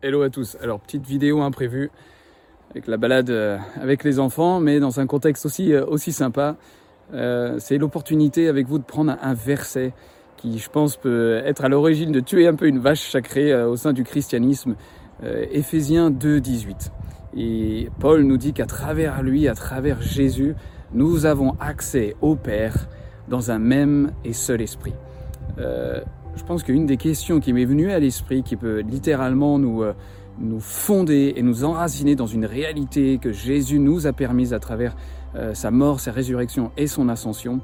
Hello à tous. Alors petite vidéo imprévue avec la balade euh, avec les enfants, mais dans un contexte aussi euh, aussi sympa. Euh, c'est l'opportunité avec vous de prendre un, verset qui, je pense, peut être à l'origine de tuer un peu une vache sacrée au sein du christianisme. Éphésiens 2, 18. Et Paul nous dit qu'à travers lui, à travers Jésus, nous avons accès au Père dans un même et seul esprit je pense qu'une des questions qui m'est venue à l'esprit, qui peut littéralement nous, euh, nous fonder et nous enraciner dans une réalité que Jésus nous a permise à travers euh, sa mort, sa résurrection et son ascension,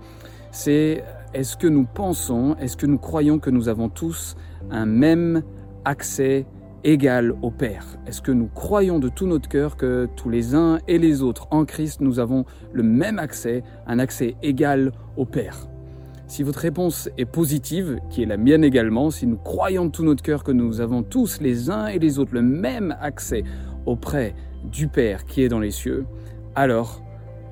c'est est-ce que nous pensons, est-ce que nous croyons que nous avons tous un même accès égal au Père? Est-ce que nous croyons de tout notre cœur que tous les uns et les autres en Christ, nous avons le même accès, un accès égal au Père? Si votre réponse est positive, qui est la mienne également, si nous croyons de tout notre cœur que nous avons tous les uns et les autres le même accès auprès du Père qui est dans les cieux, alors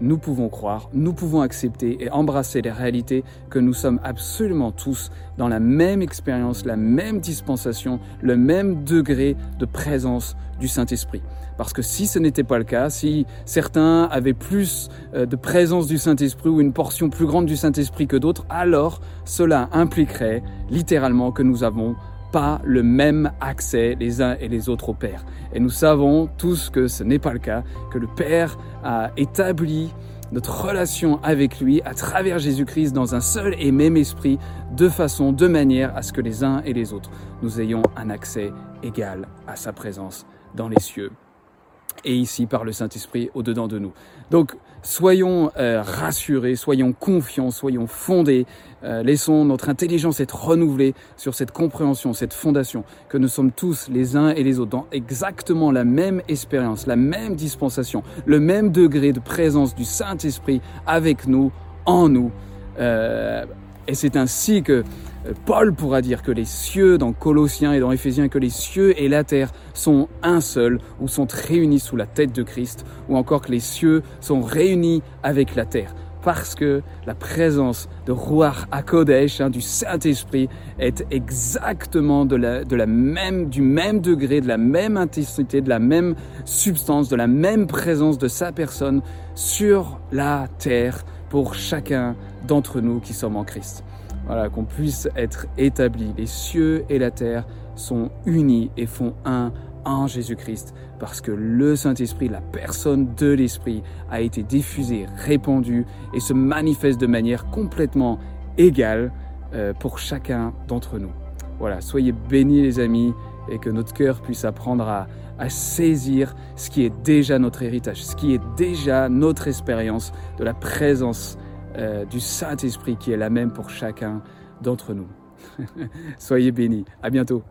nous pouvons croire, nous pouvons accepter et embrasser les réalités que nous sommes absolument tous dans la même expérience, la même dispensation, le même degré de présence du Saint-Esprit. Parce que si ce n'était pas le cas, si certains avaient plus euh, de présence du Saint-Esprit ou une portion plus grande du Saint-Esprit que d'autres, alors cela impliquerait littéralement que nous avons pas le même accès les uns et les autres au Père. Et nous savons tous que ce n'est pas le cas, que le Père a établi notre relation avec lui à travers Jésus-Christ dans un seul et même esprit, de façon, de manière à ce que les uns et les autres, nous ayons un accès égal à sa présence dans les cieux et ici par le Saint-Esprit au-dedans de nous. Donc soyons euh, rassurés, soyons confiants, soyons fondés, euh, laissons notre intelligence être renouvelée sur cette compréhension, cette fondation, que nous sommes tous les uns et les autres dans exactement la même expérience, la même dispensation, le même degré de présence du Saint-Esprit avec nous, en nous. Euh, et c'est ainsi que euh, Paul pourra dire que les cieux, dans Colossiens et dans Éphésiens, que les cieux et la terre sont un seul, ou sont réunis sous la tête de Christ, ou encore que les cieux sont réunis avec la terre. Parce que la présence de Ruach HaKodesh, hein, du Saint-Esprit, est exactement de la, de la même, du même degré, de la même intensité, de la même substance, de la même présence de sa personne sur la terre pour chacun d'entre nous qui sommes en Christ. Voilà, qu'on puisse être établi. Les cieux et la terre sont unis et font un en Jésus-Christ parce que le Saint-Esprit, la personne de l'Esprit, a été diffusée, répandue et se manifeste de manière complètement égale euh, pour chacun d'entre nous. Voilà, soyez bénis les amis et que notre cœur puisse apprendre à, à saisir ce qui est déjà notre héritage, ce qui est déjà notre expérience de la présence euh, du Saint-Esprit qui est la même pour chacun d'entre nous. Soyez bénis. À bientôt.